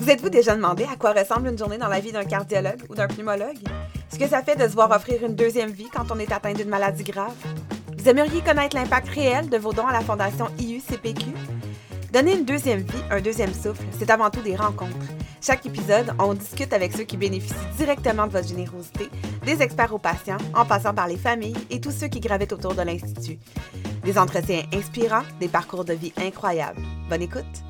Vous êtes-vous déjà demandé à quoi ressemble une journée dans la vie d'un cardiologue ou d'un pneumologue? Ce que ça fait de se voir offrir une deuxième vie quand on est atteint d'une maladie grave? Vous aimeriez connaître l'impact réel de vos dons à la Fondation IUCPQ? Donner une deuxième vie, un deuxième souffle, c'est avant tout des rencontres. Chaque épisode, on discute avec ceux qui bénéficient directement de votre générosité, des experts aux patients, en passant par les familles et tous ceux qui gravitent autour de l'Institut. Des entretiens inspirants, des parcours de vie incroyables. Bonne écoute!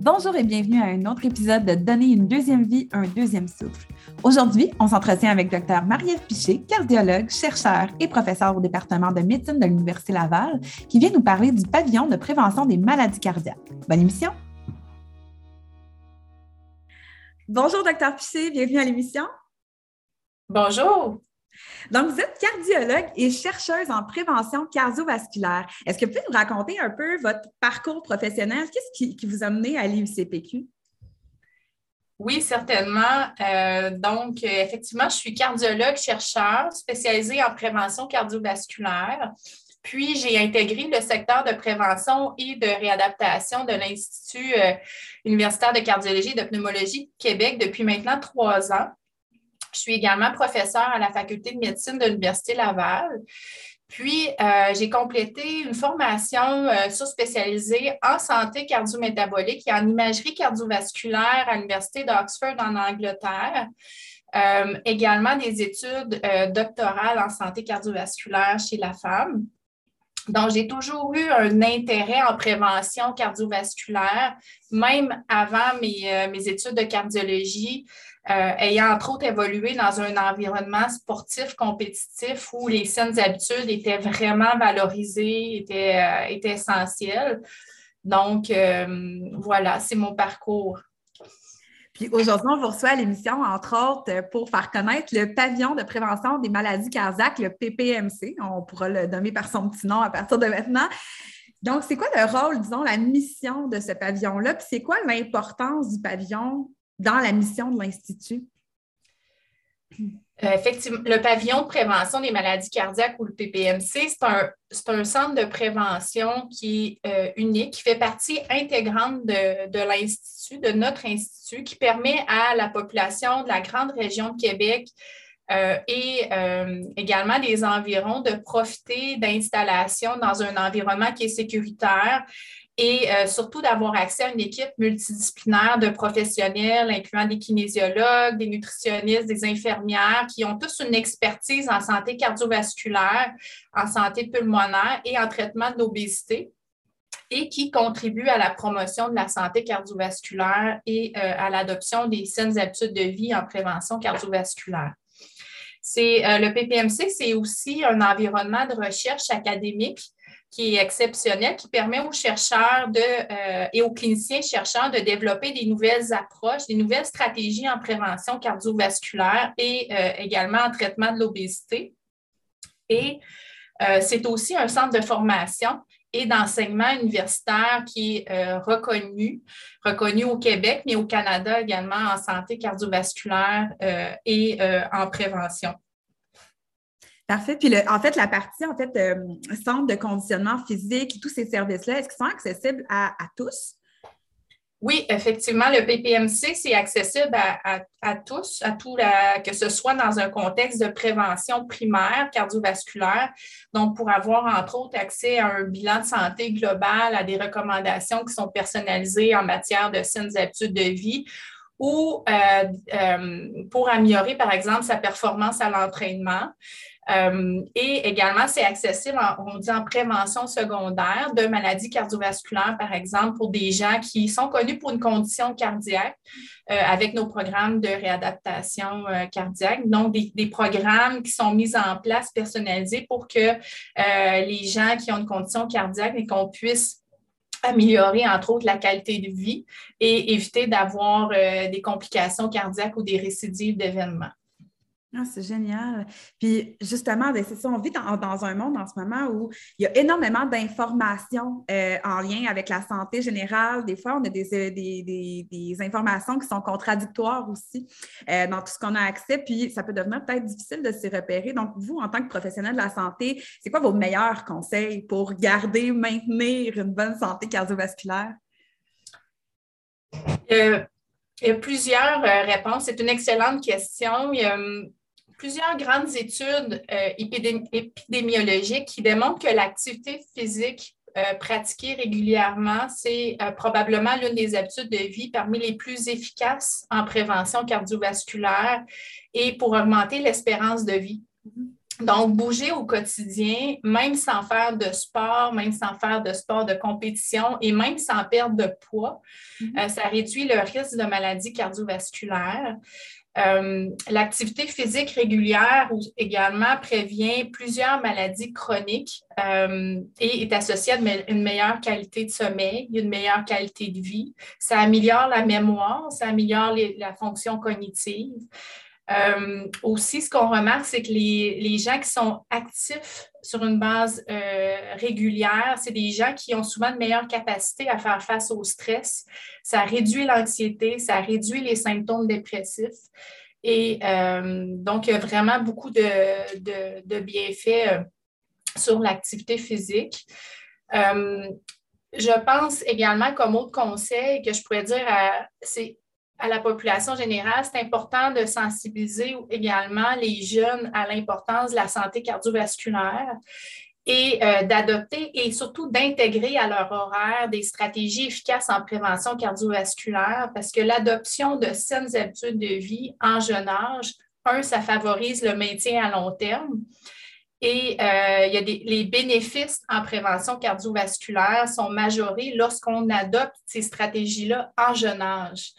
Bonjour et bienvenue à un autre épisode de Donner une deuxième vie, un deuxième souffle. Aujourd'hui, on s'entretient avec Dr Marie-Ève Piché, cardiologue, chercheur et professeur au département de médecine de l'Université Laval, qui vient nous parler du pavillon de prévention des maladies cardiaques. Bonne émission! Bonjour Dr Piché, bienvenue à l'émission. Bonjour. Donc, vous êtes cardiologue et chercheuse en prévention cardiovasculaire. Est-ce que vous pouvez nous raconter un peu votre parcours professionnel? Qu'est-ce qui, vous a mené à l'IUCPQ? Oui, certainement. Euh, donc, euh, effectivement, je suis cardiologue chercheur spécialisée en prévention cardiovasculaire. Puis, j'ai intégré le secteur de prévention et de réadaptation de l'Institut euh, universitaire de cardiologie et de pneumologie de Québec depuis maintenant trois ans. Je suis également professeure à la faculté de médecine de l'Université Laval. Puis, euh, j'ai complété une formation euh, sous-spécialisée en santé cardiométabolique et en imagerie cardiovasculaire à l'Université d'Oxford en Angleterre. Euh, également des études doctorales en santé cardiovasculaire chez la femme. Donc, j'ai toujours eu un intérêt en prévention cardiovasculaire, même avant mes, mes études de cardiologie. Euh, ayant entre autres évolué dans un environnement sportif compétitif où les saines habitudes étaient vraiment valorisées, étaient, euh, essentielles. Donc, euh, voilà, c'est mon parcours. Puis aujourd'hui, on vous reçoit à l'émission, entre autres, pour faire connaître le pavillon de prévention des maladies cardiaques, le PPMC. On pourra le nommer par son petit nom à partir de maintenant. Donc, c'est quoi le rôle, disons, la mission de ce pavillon-là? Puis c'est quoi l'importance du pavillon dans la mission de l'Institut? Euh, effectivement, le pavillon de prévention des maladies cardiaques ou le PPMC, c'est un, centre de prévention qui est euh, unique, qui fait partie intégrante de, l'Institut, de notre Institut, qui permet à la population de la grande région de Québec euh, et également des environs de profiter d'installations dans un environnement qui est sécuritaire et euh, surtout d'avoir accès à une équipe multidisciplinaire de professionnels, incluant des kinésiologues, des nutritionnistes, des infirmières, qui ont tous une expertise en santé cardiovasculaire, en santé pulmonaire et en traitement de l'obésité et qui contribuent à la promotion de la santé cardiovasculaire et euh, à l'adoption des saines habitudes de vie en prévention cardiovasculaire. Euh, le PPMC, c'est aussi un environnement de recherche académique qui est exceptionnel, qui permet aux chercheurs euh, et aux cliniciens chercheurs de développer des nouvelles approches, des nouvelles stratégies en prévention cardiovasculaire et euh, également en traitement de l'obésité. Et euh, c'est aussi un centre de formation et d'enseignement universitaire qui est reconnu, reconnu au Québec, mais au Canada également en santé cardiovasculaire et en prévention. Parfait. Puis en fait, la partie en fait euh, centre de conditionnement physique tous ces services-là, est-ce qu'ils sont accessibles à, tous? Oui, effectivement, le PPMC, c'est accessible à, tous, à tout que ce soit dans un contexte de prévention primaire cardiovasculaire, donc pour avoir entre autres accès à un bilan de santé global, à des recommandations qui sont personnalisées en matière de saines habitudes de vie ou euh, euh, pour améliorer, par exemple, sa performance à l'entraînement. Euh, et également, c'est accessible, en, on dit en prévention secondaire de maladies cardiovasculaires, par exemple, pour des gens qui sont connus pour une condition cardiaque euh, avec nos programmes de réadaptation euh, cardiaque. Donc, des, des, programmes qui sont mis en place personnalisés pour que les gens qui ont une condition cardiaque et qu'on puisse améliorer, entre autres, la qualité de vie et éviter d'avoir des complications cardiaques ou des récidives d'événements. Ah, c'est génial. Puis justement, ben, c'est ça, on vit dans, un monde en ce moment où il y a énormément d'informations euh, en lien avec la santé générale. Des fois, on a des, euh, des, informations qui sont contradictoires aussi euh, dans tout ce qu'on a accès, puis ça peut devenir peut-être difficile de s'y repérer. Donc, vous, en tant que professionnel de la santé, c'est quoi vos meilleurs conseils pour garder, maintenir une bonne santé cardiovasculaire? il y a plusieurs réponses. C'est une excellente question. Il y a, hum, plusieurs grandes études euh, épidémiologiques qui démontrent que l'activité physique euh, pratiquée régulièrement, c'est euh, probablement l'une des habitudes de vie parmi les plus efficaces en prévention cardiovasculaire et pour augmenter l'espérance de vie. Donc, bouger au quotidien, même sans faire de sport, même sans faire de sport de compétition et même sans perdre de poids, mm-hmm. ça réduit le risque de maladies cardiovasculaires. Euh, l'activité physique régulière également prévient plusieurs maladies chroniques euh, et est associée à une meilleure qualité de sommeil, une meilleure qualité de vie. Ça améliore la mémoire, ça améliore la fonction cognitive. Euh, aussi, ce qu'on remarque, c'est que les, les, gens qui sont actifs sur une base régulière, c'est des gens qui ont souvent de meilleures capacités à faire face au stress. Ça réduit l'anxiété, ça réduit les symptômes dépressifs. Et euh, donc, il y a vraiment beaucoup de, bienfaits euh, sur l'activité physique. Euh, je pense également comme autre conseil que je pourrais dire à, à la population générale, c'est important de sensibiliser également les jeunes à l'importance de la santé cardiovasculaire et euh, d'adopter et surtout d'intégrer à leur horaire des stratégies efficaces en prévention cardiovasculaire parce que l'adoption de saines habitudes de vie en jeune âge, un, ça favorise le maintien à long terme. Et euh, il y a les bénéfices en prévention cardiovasculaire sont majorés lorsqu'on adopte ces stratégies-là en jeune âge.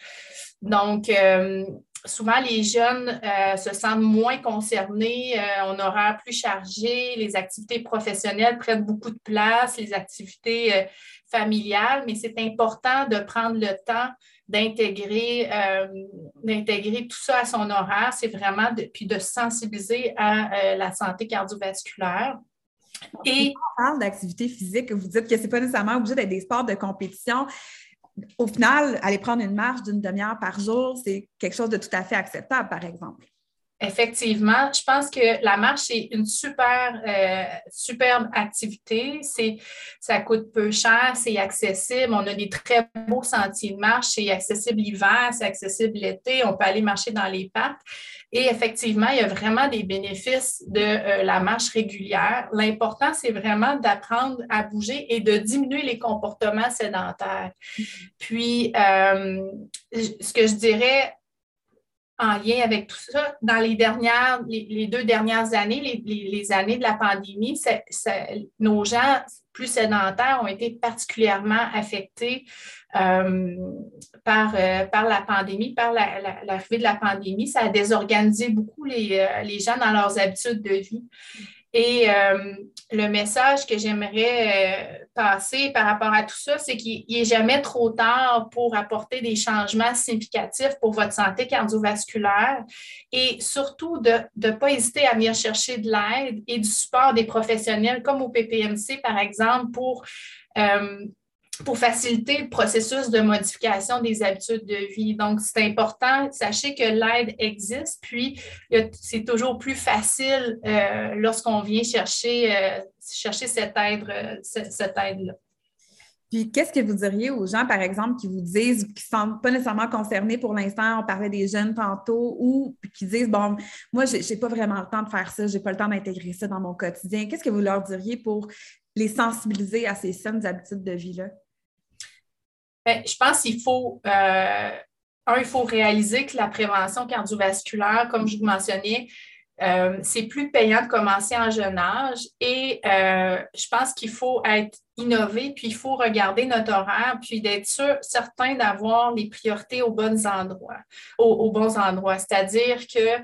Donc, euh, souvent, les jeunes euh, se sentent moins concernés, euh, on aura plus chargé, les activités professionnelles prennent beaucoup de place, les activités euh, familiales, mais c'est important de prendre le temps d'intégrer, tout ça à son horaire. C'est vraiment de, puis de sensibiliser à la santé cardiovasculaire. Et on parle d'activité physique, vous dites que ce n'est pas nécessairement obligé d'être des sports de compétition au final, aller prendre une marche d'une demi-heure par jour, c'est quelque chose de tout à fait acceptable, par exemple. Effectivement, je pense que la marche est une super, euh, superbe activité. C'est, ça coûte peu cher, c'est accessible. On a des très beaux sentiers de marche. C'est accessible l'hiver, c'est accessible l'été. On peut aller marcher dans les parcs. Et effectivement, il y a vraiment des bénéfices de euh, la marche régulière. L'important, c'est vraiment d'apprendre à bouger et de diminuer les comportements sédentaires. Puis, euh, ce que je dirais en lien avec tout ça, dans les dernières, les, deux dernières années, les, années de la pandémie, nos gens plus sédentaires ont été particulièrement affectés euh, par, euh, par la pandémie, par l'arrivée de la pandémie. Ça a désorganisé beaucoup les, euh, les gens dans leurs habitudes de vie. Et le message que j'aimerais passer par rapport à tout ça, c'est qu'il n'est jamais trop tard pour apporter des changements significatifs pour votre santé cardiovasculaire et surtout de ne pas hésiter à venir chercher de l'aide et du support des professionnels comme au PPMC, par exemple, pour pour faciliter le processus de modification des habitudes de vie. Donc, c'est important, sachez que l'aide existe, puis c'est toujours plus facile euh, lorsqu'on vient chercher, euh, chercher cette aide-là. Euh, cette, aide puis, qu'est-ce que vous diriez aux gens, par exemple, qui vous disent, qui ne sont pas nécessairement concernés? Pour l'instant, on parlait des jeunes tantôt, ou qui disent, bon, moi, je n'ai pas vraiment le temps de faire ça, je n'ai pas le temps d'intégrer ça dans mon quotidien. Qu'est-ce que vous leur diriez pour les sensibiliser à ces saines habitudes de vie-là? Ben, je pense qu'il faut, euh, un, il faut réaliser que la prévention cardiovasculaire, comme je vous mentionnais, euh, c'est plus payant de commencer en jeune âge et euh, je pense qu'il faut être innové, puis il faut regarder notre horaire, puis d'être sûr, certain d'avoir les priorités aux bons endroits, aux bons endroits. C'est-à-dire que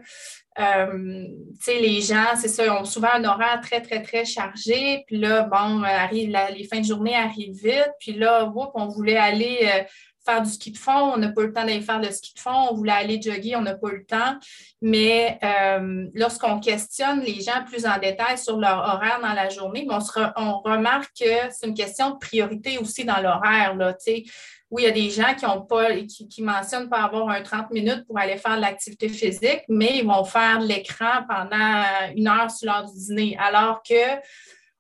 euh, les gens, c'est ça, ont souvent un horaire très, très, très chargé. Puis là, bon, arrive les fins de journée arrivent vite. Puis là, on voulait aller euh, faire du ski de fond, on n'a pas eu le temps d'aller faire le ski de fond, on voulait aller jogger, on n'a pas eu le temps. Mais euh, lorsqu'on questionne les gens plus en détail sur leur horaire dans la journée, on, on remarque que c'est une question de priorité aussi dans l'horaire. Oui, il y a des gens qui ont pas, qui, qui, mentionnent pas avoir un 30 minutes pour aller faire de l'activité physique, mais ils vont faire de l'écran pendant une heure sur l'heure du dîner. Alors que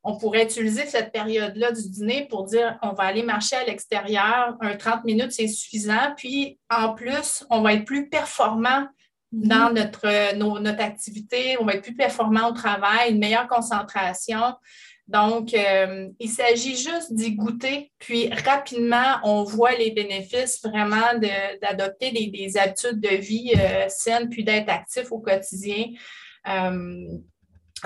on pourrait utiliser cette période-là du dîner pour dire on va aller marcher à l'extérieur, un 30 minutes, c'est suffisant. Puis en plus, on va être plus performant dans mhm. notre, notre activité, on va être plus performant au travail, une meilleure concentration. Donc, euh, il s'agit juste d'y goûter, puis rapidement, on voit les bénéfices vraiment d'adopter des, habitudes de vie euh, saines, puis d'être actif au quotidien. Euh,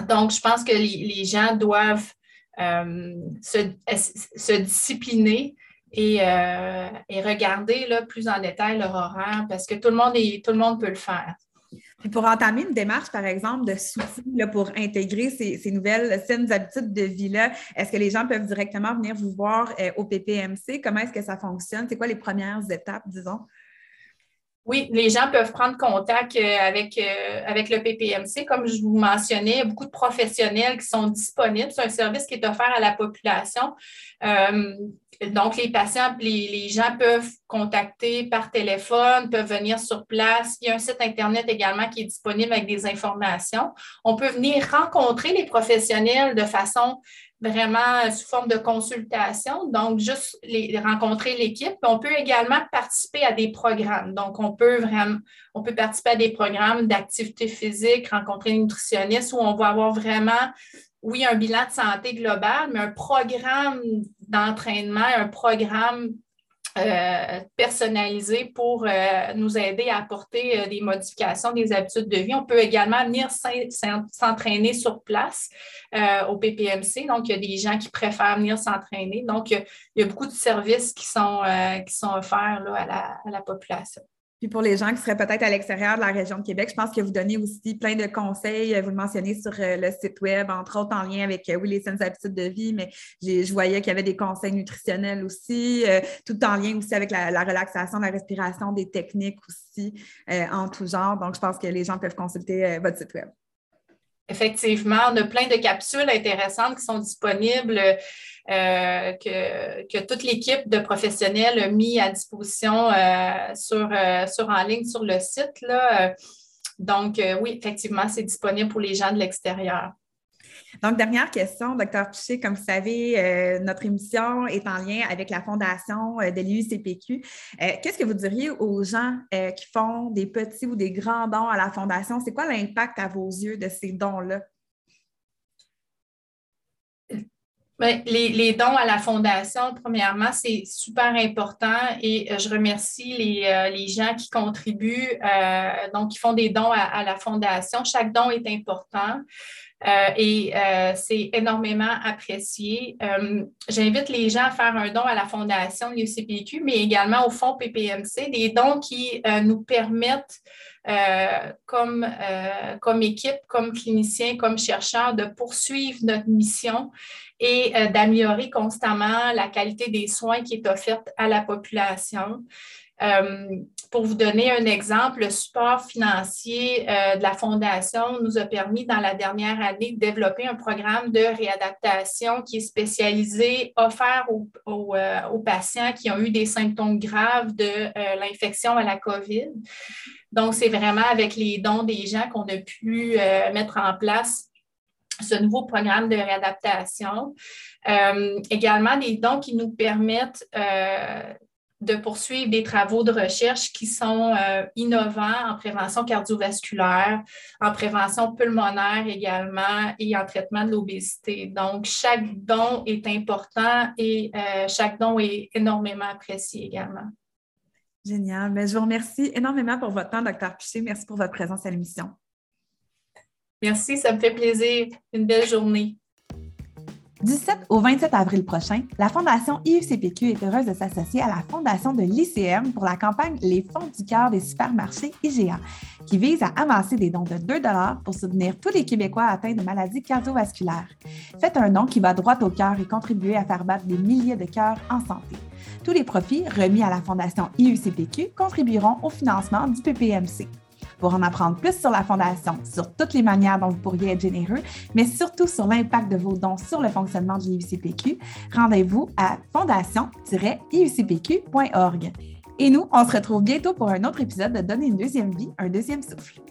donc, je pense que les, gens doivent euh, se, discipliner et, euh, regarder là, plus en détail leur horaire parce que tout le monde, est, tout le monde peut le faire. Puis pour entamer une démarche, par exemple, de soutien pour intégrer ces, nouvelles saines habitudes de vie-là, est-ce que les gens peuvent directement venir vous voir euh, au PPMC? Comment est-ce que ça fonctionne? C'est quoi les premières étapes, disons? Oui, les gens peuvent prendre contact euh, avec, euh, avec le PPMC. Comme je vous mentionnais, il y a beaucoup de professionnels qui sont disponibles. C'est un service qui est offert à la population. Euh, donc, les patients, les, les, gens peuvent contacter par téléphone, peuvent venir sur place. Il y a un site Internet également qui est disponible avec des informations. On peut venir rencontrer les professionnels de façon vraiment sous forme de consultation, donc juste les, rencontrer l'équipe. On peut également participer à des programmes. Donc, on peut vraiment, on peut participer à des programmes d'activité physique, rencontrer une nutritionniste où on va avoir vraiment, oui, un bilan de santé global, mais un programme d'entraînement, un programme euh, personnalisé pour euh, nous aider à apporter euh, des modifications des habitudes de vie. On peut également venir s'entraîner sur place au PPMC. Donc, il y a des gens qui préfèrent venir s'entraîner. Donc, il y a beaucoup de services qui sont offerts à la population. Puis pour les gens qui seraient peut-être à l'extérieur de la région de Québec, je pense que vous donnez aussi plein de conseils. Vous le mentionnez sur euh, le site Web, entre autres en lien avec, euh, oui, les saines habitudes de vie, mais je voyais qu'il y avait des conseils nutritionnels aussi, euh, tout en lien aussi avec la, relaxation, la respiration, des techniques aussi en tout genre. Donc, je pense que les gens peuvent consulter votre site Web. Effectivement, on a plein de capsules intéressantes qui sont disponibles. Euh, que, toute l'équipe de professionnels a mis à disposition euh, sur, euh, sur en ligne sur le site. Donc, oui, effectivement, c'est disponible pour les gens de l'extérieur. Donc, dernière question, docteur Piché. Comme vous savez, notre émission est en lien avec la fondation de l'IUCPQ. Qu'est-ce que vous diriez aux gens qui font des petits ou des grands dons à la fondation? C'est quoi l'impact à vos yeux de ces dons-là? Ben, les, dons à la Fondation, premièrement, c'est super important et euh, je remercie les, euh, gens qui contribuent, euh, donc qui font des dons à, la Fondation. Chaque don est important. et c'est énormément apprécié. J'invite les gens à faire un don à la Fondation l'UCPQ, mais également au Fonds PPMC, des dons qui nous permettent comme, comme équipe, comme cliniciens, comme chercheurs, de poursuivre notre mission et euh, d'améliorer constamment la qualité des soins qui est offerte à la population. Euh, pour vous donner un exemple, le support financier euh, de la Fondation nous a permis dans la dernière année de développer un programme de réadaptation qui est spécialisé, offert aux, patients qui ont eu des symptômes graves de l'infection à la COVID. Donc, c'est vraiment avec les dons des gens qu'on a pu mettre en place ce nouveau programme de réadaptation. Euh, également, des dons qui nous permettent euh, de poursuivre des travaux de recherche qui sont euh, innovants en prévention cardiovasculaire, en prévention pulmonaire également et en traitement de l'obésité. Donc, chaque don est important et chaque don est énormément apprécié également. Génial. Mais ben, je vous remercie énormément pour votre temps, Dr. Piché. Merci pour votre présence à l'émission. Merci, ça me fait plaisir. Une belle journée. Du 7 au 27 avril prochain, la Fondation IUCPQ est heureuse de s'associer à la Fondation de l'ICM pour la campagne Les Fonds du cœur des supermarchés IGA, qui vise à amasser des dons de 2 pour soutenir tous les Québécois atteints de maladies cardiovasculaires. Faites un don qui va droit au cœur et contribuer à faire battre des milliers de cœurs en santé. Tous les profits remis à la Fondation IUCPQ contribueront au financement du PPMC. Pour en apprendre plus sur la Fondation, sur toutes les manières dont vous pourriez être généreux, mais surtout sur l'impact de vos dons sur le fonctionnement de l'IUCPQ, rendez-vous à fondation-iucpq.org. Et nous, on se retrouve bientôt pour un autre épisode de Donner une deuxième vie, un deuxième souffle.